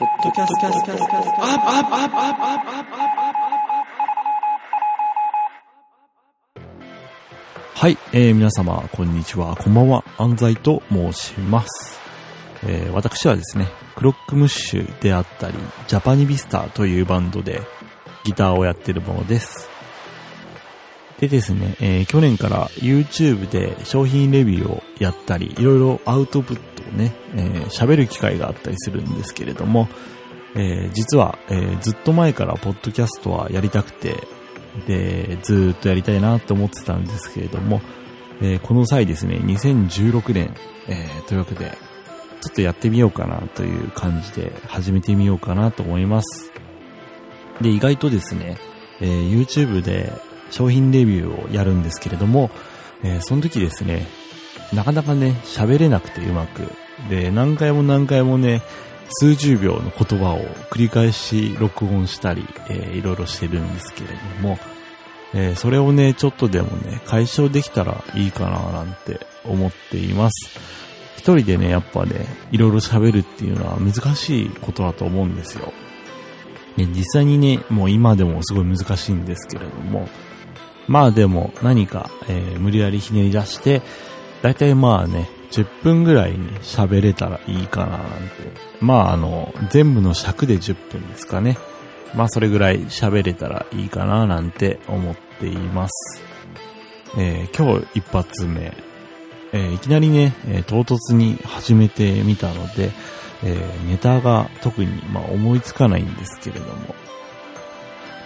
ポッドキャストはい、えー、皆様、こんにちは、こんばんは、安西と申します。えー、私はですね、クロックムッシュであったり、ジャパニビスターというバンドでギターをやってるものです。でですね、えー、去年から YouTube で商品レビューをやったり、いろいろアウトプッね、えー喋る機会があったりするんですけれども、えー実は、えーずっと前からポッドキャストはやりたくて、で、ずっとやりたいなって思ってたんですけれども、えこの際ですね、2016年、えというわけで、ちょっとやってみようかなという感じで始めてみようかなと思います。で、意外とですね、え YouTube で商品レビューをやるんですけれども、えその時ですね、なかなかね、喋れなくてうまく。で、何回も何回もね、数十秒の言葉を繰り返し録音したり、えーいろいろしてるんですけれども、えーそれをね、ちょっとでもね、解消できたらいいかななんて思っています。一人でね、やっぱね、いろいろ喋るっていうのは難しいことだと思うんですよ。ね、実際にね、もう今でもすごい難しいんですけれども、まあでも何か、えー無理やりひねり出して、だいたいまあね、10分ぐらいに喋れたらいいかななんて。まああの、全部の尺で10分ですかね。まあそれぐらい喋れたらいいかななんて思っています。えー今日一発目、えーいきなりね、えー唐突に始めてみたので、えネタが特に、まあ、思いつかないんですけれども、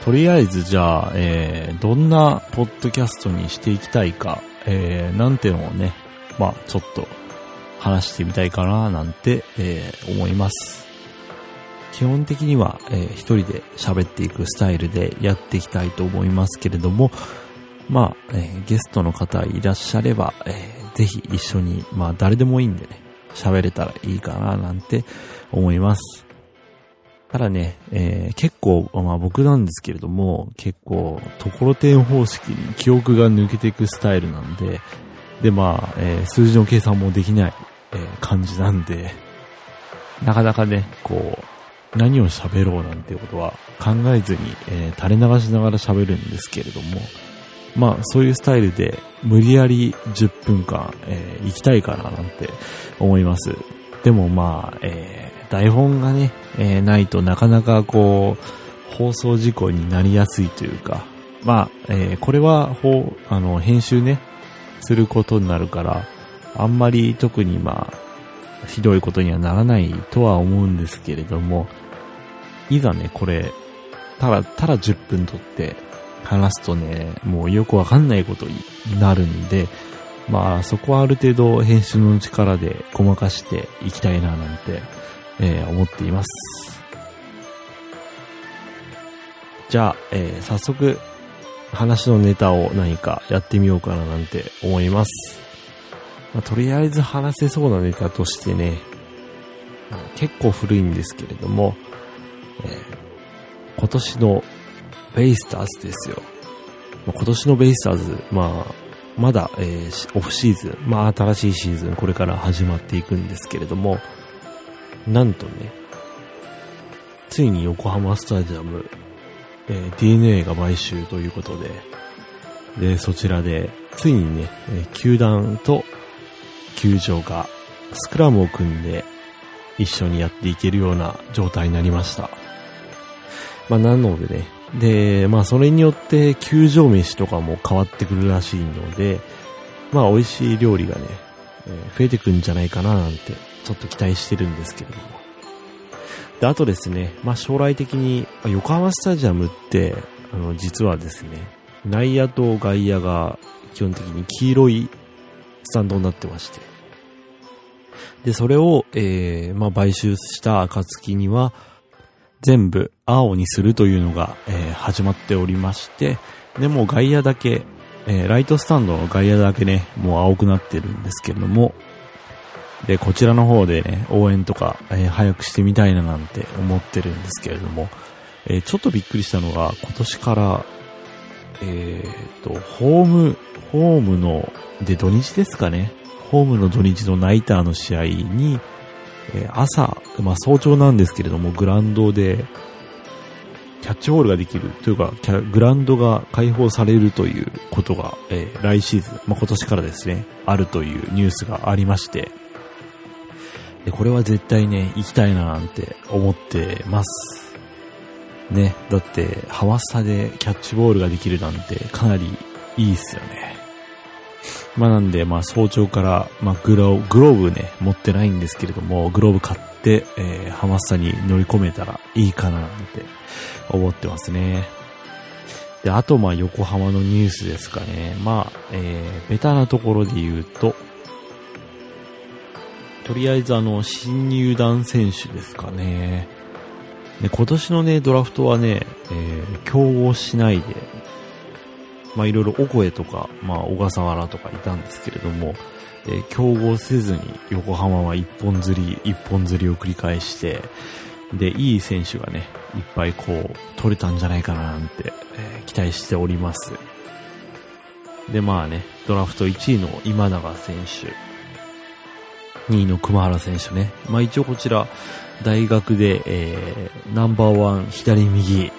とりあえずじゃあ、えどんなポッドキャストにしていきたいか、えーなんてのをね、まあちょっと話してみたいかななんて、えー思います。基本的には、えー一人で喋っていくスタイルでやっていきたいと思いますけれども、まあ、えーゲストの方いらっしゃれば、えーぜひ一緒に、まあ誰でもいいんでね、喋れたらいいかななんて思います。ただね、えー結構、まあ僕なんですけれども、結構、ところてん方式に記憶が抜けていくスタイルなんで、でまあ、えー数字の計算もできない、えー感じなんで、なかなかね、こう、何を喋ろうなんていうことは考えずに、えー垂れ流しながら喋るんですけれども、まあそういうスタイルで無理やり10分間、えー行きたいかななんて思います。でもまあ、えー台本がね、えーないとなかなかこう、放送事故になりやすいというか、まあ、えーこれは、ほう、あの、編集ね、することになるから、あんまり特にまあ、ひどいことにはならないとは思うんですけれども、いざね、これ、ただ、ただ10分撮って話すとね、もうよくわかんないことになるんで、まあそこはある程度編集の力でごまかしていきたいななんて、えー思っています。じゃあ、えー早速話のネタを何かやってみようかななんて思います。まあとりあえず話せそうなネタとしてね、結構古いんですけれども、えー今年のベイスターズですよ。まあ今年のベイスターズ、まあ、まだ、えーオフシーズン、まあ新しいシーズン、これから始まっていくんですけれども、なんとね、ついに横浜スタジアム、えー DNA が買収ということで、で、そちらで、ついにね、え球団と球場がスクラムを組んで一緒にやっていけるような状態になりました。まあ、なのでね、で、まあ、それによって球場飯とかも変わってくるらしいので、まあ、美味しい料理がね、えー増えてくんじゃないかななんて、ちょっと期待してるんですけれども。で、あとですね、まあ、将来的に、横浜スタジアムって、あの、実はですね、内野と外野が基本的に黄色いスタンドになってまして。で、それを、えー、まあ、買収した暁には、全部青にするというのが、えー始まっておりまして、で、もう外野だけ、えーライトスタンドの外野だけね、もう青くなってるんですけれども、で、こちらの方でね、応援とか、えー早くしてみたいななんて思ってるんですけれども、えーちょっとびっくりしたのが、今年から、えーと、ホーム、ホームの、で、土日ですかね。ホームの土日のナイターの試合に、え、朝、まあ早朝なんですけれども、グラウンドで、キャッチボールができるというか、グラウンドが開放されるということが、えー、来シーズン、まあ、今年からですね、あるというニュースがありまして、で、これは絶対ね、行きたいななんて思ってます。ね、だって、ハワスタでキャッチボールができるなんてかなりいいっすよね。まあなんで、まあ早朝から、まあグログローブね、持ってないんですけれども、グローブ買って、えー、ハマスタに乗り込めたらいいかななんて思ってますね。で、あとまあ横浜のニュースですかね。まあ、えー、ベタなところで言うと、とりあえずあの、新入団選手ですかね。で、今年のね、ドラフトはね、えー、競合しないで、まあいろいろオコエとか、まあ小笠原とかいたんですけれども、えー、競合せずに横浜は一本釣り、一本釣りを繰り返して、で、いい選手がね、いっぱいこう、取れたんじゃないかななんて、えー、期待しております。で、まあね、ドラフト1位の今永選手、2位の熊原選手ね。まあ一応こちら、大学で、えー、ナンバーワン左右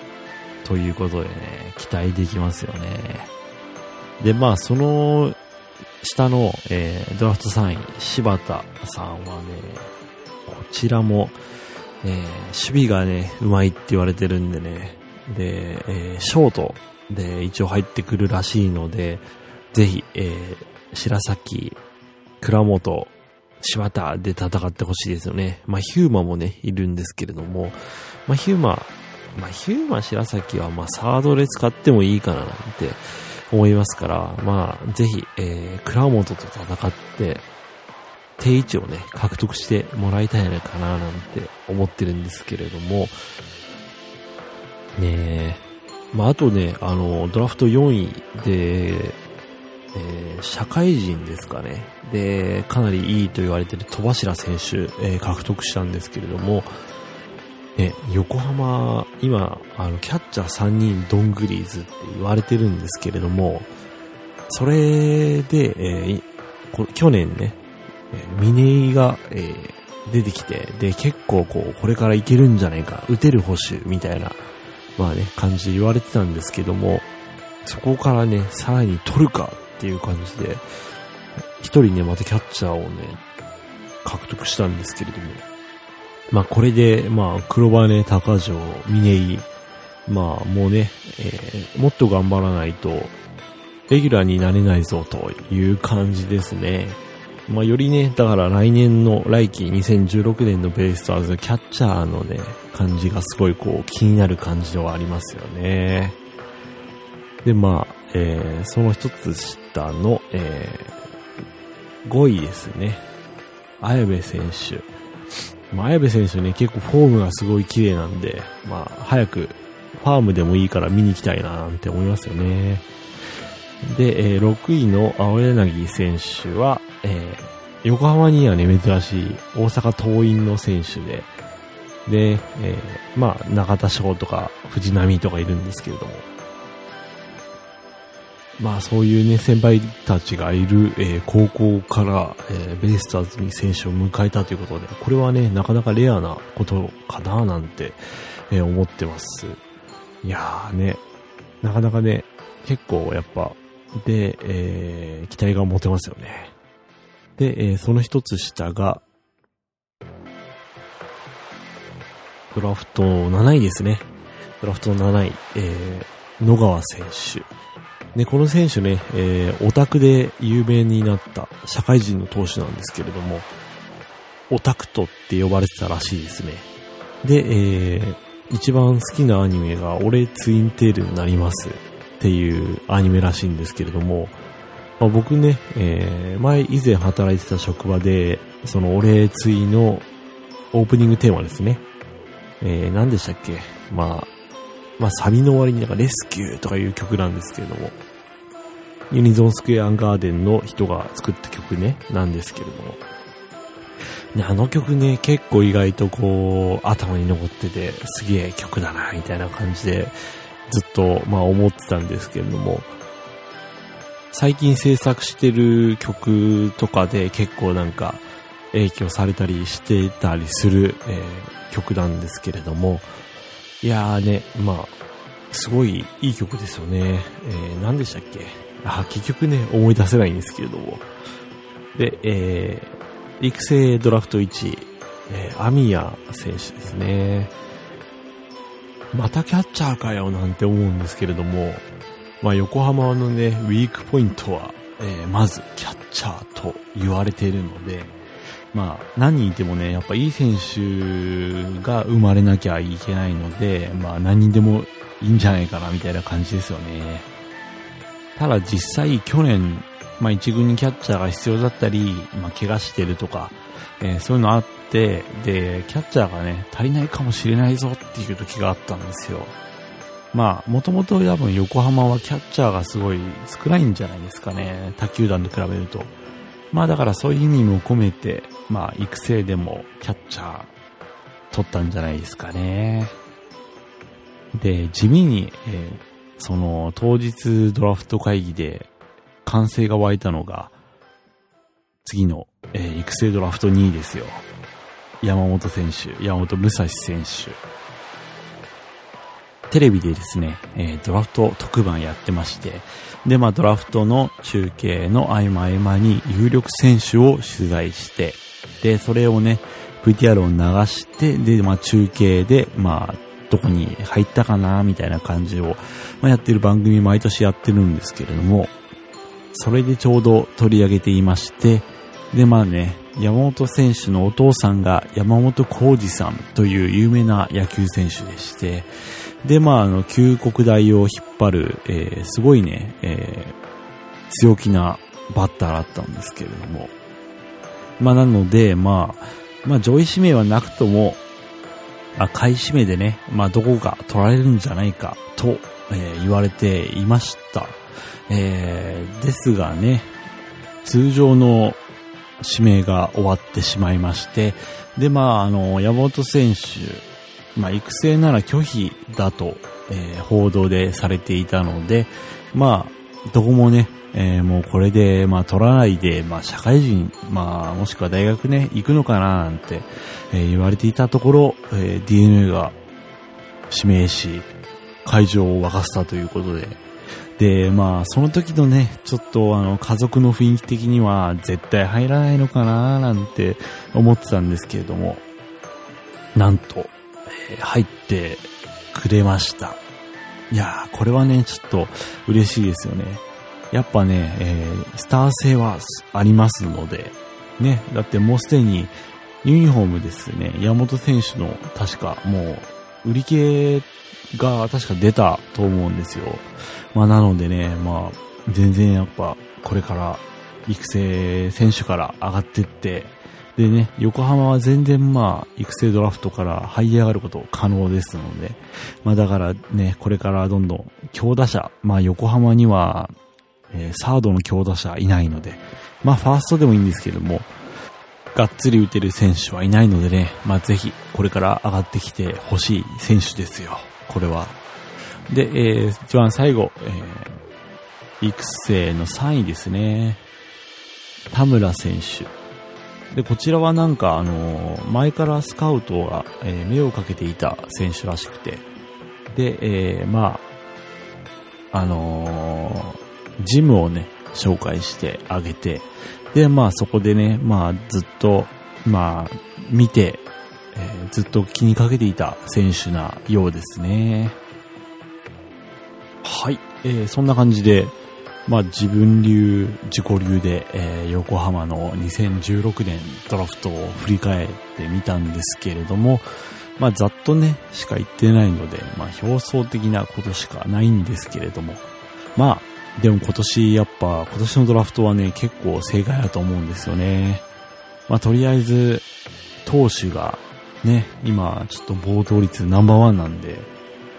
ということでね、期待できますよね。で、まあその下の、えー、ドラフト3位、柴田さんはね、こちらも、えー、守備がね、うまいって言われてるんでね、で、えー、ショートで一応入ってくるらしいので、ぜひ、えー、白崎、倉本、柴田で戦ってほしいですよね。まあ、ヒューマもね、いるんですけれども、まあ、ヒューマ、まあ、ヒューマ白崎は、まあ、サードで使ってもいいかななんて思いますから、まあ、ぜひ、えー、倉本と戦って、定位置をね、獲得してもらいたいのかななんて思ってるんですけれども、ねえ、まあ、あとね、あの、ドラフト4位で、えー、社会人ですかね。で、かなりいいと言われてる戸柱選手、えー、獲得したんですけれども、ね、横浜、今、あの、キャッチャー3人ドングリーズって言われてるんですけれども、それで、えー、去年ね、峰井が、えー、出てきて、で、結構こう、これからいけるんじゃないか、打てる保守みたいな、まあね、感じで言われてたんですけども、そこからね、さらに取るかっていう感じで、一人ね、またキャッチャーをね、獲得したんですけれども、まあこれで、まあ黒羽、高城、峰井、まあもうね、えー、もっと頑張らないと、レギュラーになれないぞという感じですね。まあよりね、だから来年の来季2016年のベイスターズキャッチャーのね、感じがすごいこう気になる感じではありますよね。で、まあ、えー、その一つ下の、えー、5位ですね。綾部選手。まあ、綾部選手ね、結構フォームがすごい綺麗なんで、まあ、早くファームでもいいから見に行きたいななんて思いますよね。で、えー、6位の青柳選手は、えー、横浜にはね、珍しい大阪桐蔭の選手で、で、えー、まあ、中田翔とか藤波とかいるんですけれども、まあそういうね、先輩たちがいる、えー、高校から、えー、ベイスターズに選手を迎えたということで、これはね、なかなかレアなことかななんて、えー、思ってます。いやーね、なかなかね、結構やっぱ、で、えー、期待が持てますよね。で、えー、その一つ下が、ドラフト7位ですね。ドラフト7位、えー、野川選手。で、この選手ね、えー、オタクで有名になった社会人の投手なんですけれども、オタクトって呼ばれてたらしいですね。で、えー、一番好きなアニメが俺ツインテールになりますっていうアニメらしいんですけれども、まあ、僕ね、えー、前以前働いてた職場で、その俺ツイのオープニングテーマですね。えー、何でしたっけ？まあ、まあ、サビの終わりになんかレスキューとかいう曲なんですけれども、ユニゾンスクエアガーデンの人が作った曲ね、なんですけれども。ね、あの曲ね、結構意外とこう、頭に残ってて、すげえ曲だな、みたいな感じで、ずっと、まあ思ってたんですけれども、最近制作してる曲とかで結構なんか、影響されたりしてたりする、えー、曲なんですけれども、いやーね、まあ、すごいいい曲ですよね。えー、何でしたっけ？あ、結局ね、思い出せないんですけれども。で、えー、育成ドラフト1位、えー、アミヤ選手ですね。またキャッチャーかよなんて思うんですけれども、まあ横浜のね、ウィークポイントは、えー、まずキャッチャーと言われているので、まあ何人いてもね、やっぱいい選手が生まれなきゃいけないので、まあ何人でもいいんじゃないかなみたいな感じですよね。ただ実際去年、まあ一軍にキャッチャーが必要だったり、まあ怪我してるとか、えー、そういうのあって、で、キャッチャーがね、足りないかもしれないぞっていう時があったんですよ。まあ、もともと多分横浜はキャッチャーがすごい少ないんじゃないですかね。他球団と比べると。まあだからそういう意味も込めて、まあ育成でもキャッチャー取ったんじゃないですかね。で、地味に、えー、その当日ドラフト会議で歓声が湧いたのが、次の、えー、育成ドラフト2位ですよ。山本選手、山本武蔵選手。テレビでですね、えー、ドラフト特番やってまして、で、まあドラフトの中継の合間合間に有力選手を取材して、で、それをね、VTR を流して、で、まあ中継で、まあ、どこに入ったかな、みたいな感じを、まあ、やってる番組毎年やってるんですけれども、それでちょうど取り上げていまして、で、まあね、山本選手のお父さんが山本浩二さんという有名な野球選手でして、で、まあ、あの、旧国大を引っ張る、えー、すごいね、えー、強気なバッターだったんですけれども。まあ、なので、まあ、まあ、上位指名はなくとも、まあ、下位指名でね、まあ、どこが取られるんじゃないか、と、えー、言われていました。えー、ですがね、通常の指名が終わってしまいまして、で、まあ、あの、山本選手、まあ、育成なら拒否だと、えー、報道でされていたので、ま、どこもね、えー、もうこれで、まあ、取らないで、まあ、社会人、まあ、もしくは大学ね、行くのかな、なんて、えー、言われていたところ、えー、DNA が指名し、会場を沸かせたということで、で、まあ、その時のね、ちょっとあの、家族の雰囲気的には絶対入らないのかな、なんて思ってたんですけれども、なんとえ、入ってくれました。いやー、これはね、ちょっと嬉しいですよね。やっぱね、えー、スター性はありますので、ね、だってもうすでにユニフォームですね、山本選手の確かもう売り切れが確か出たと思うんですよ。まあなのでね、まあ全然やっぱこれから育成選手から上がってって、でね、横浜は全然まあ、育成ドラフトから這い上がること可能ですので、まあだからね、これからどんどん強打者、まあ横浜には、えー、サードの強打者いないので、まあファーストでもいいんですけども、がっつり打てる選手はいないのでね、まあぜひこれから上がってきてほしい選手ですよ、これは。で、えー、一番最後、えー、育成の3位ですね。田村選手。で、こちらはなんか、あの、前からスカウトが、えー、目をかけていた選手らしくて、で、えー、まあ、あのジムをね、紹介してあげて、で、まあそこでね、まあずっと、まあ、見て、えずっと気にかけていた選手なようですね。はい、えそんな感じで、まあ自分流、自己流で、えー、横浜の2016年ドラフトを振り返ってみたんですけれども、まあざっとね、しか言ってないので、まあ表層的なことしかないんですけれども、まあ、でも今年やっぱ、今年のドラフトはね、結構正解だと思うんですよね。まあとりあえず、投手がね、今ちょっと暴投率ナンバーワンなんで、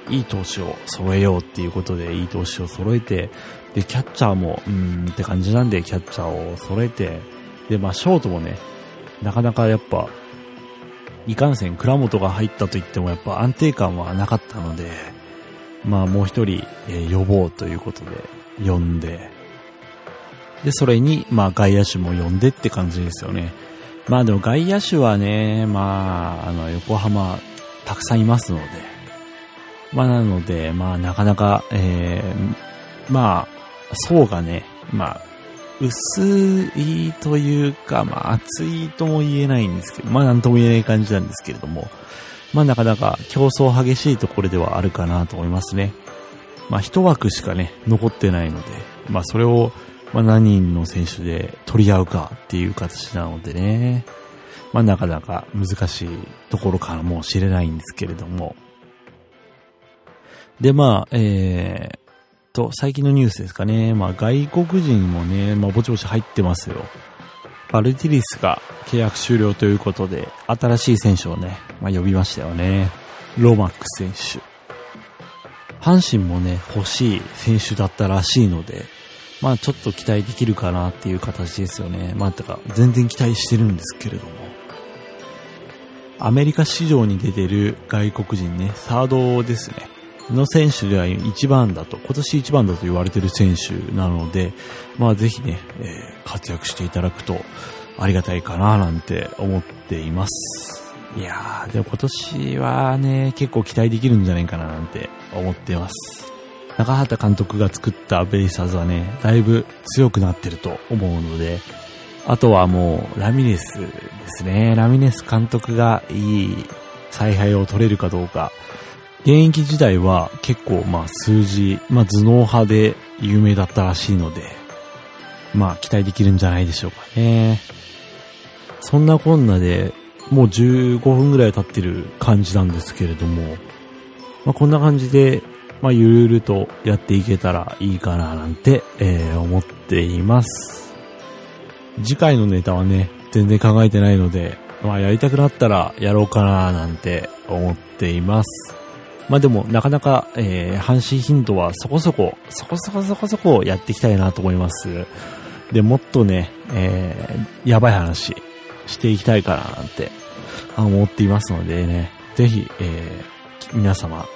いい投手を揃えようっていうことで、いい投手を揃えて、で、キャッチャーも、うーんって感じなんで、キャッチャーを揃えて、で、まあ、ショートもね、なかなかやっぱ、いかんせん倉本が入ったと言ってもやっぱ安定感はなかったので、まあもう一人、えー、呼ぼうということで呼んで、で、それに、まあ外野手も呼んでって感じですよね。まあでも外野手はね、まあ、あの、横浜、たくさんいますので、まあなので、まあなかなか、えー、まあ、層がね、まあ、薄いというか、まあ厚いとも言えないんですけど、まあなんとも言えない感じなんですけれども、まあなかなか競争激しいところではあるかなと思いますね。まあ一枠しかね、残ってないので、まあそれを、まあ何人の選手で取り合うかっていう形なのでね、まあなかなか難しいところかもしれないんですけれども。で、まあ、えー、と、最近のニュースですかね。まあ外国人もね、まあぼちぼち入ってますよ。バルティリスが契約終了ということで、新しい選手をね、まあ呼びましたよね。ロマックス選手。阪神もね、欲しい選手だったらしいので、まあちょっと期待できるかなっていう形ですよね。まあてか、全然期待してるんですけれども。アメリカ市場に出てる外国人ね、サードですね。の選手では一番だと、今年一番だと言われている選手なので、まあぜひね、えー、活躍していただくとありがたいかななんて思っています。いやー、でも今年はね、結構期待できるんじゃないかななんて思っています。中畑監督が作ったベイサーズはね、だいぶ強くなってると思うので、あとはもう、ラミネスですね。ラミネス監督がいい采配を取れるかどうか。現役時代は結構まあ数字、まあ頭脳派で有名だったらしいので、まあ期待できるんじゃないでしょうかね。そんなこんなで、もう15分ぐらい経ってる感じなんですけれども、まあこんな感じで、まあゆるゆるとやっていけたらいいかななんて、えー、思っています。次回のネタはね、全然考えてないので、まあやりたくなったらやろうかななんて思っています。まあでも、なかなか、えー、阪神頻度はそこそこ、そこそこそこそこやっていきたいなと思います。で、もっとね、えー、やばい話していきたいかななんて思っていますのでね、ぜひ、えー、皆様、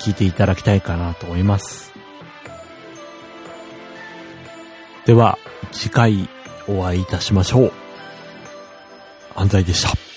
聞いていただきたいかなと思います。では、次回お会いいたしましょう。安西でした。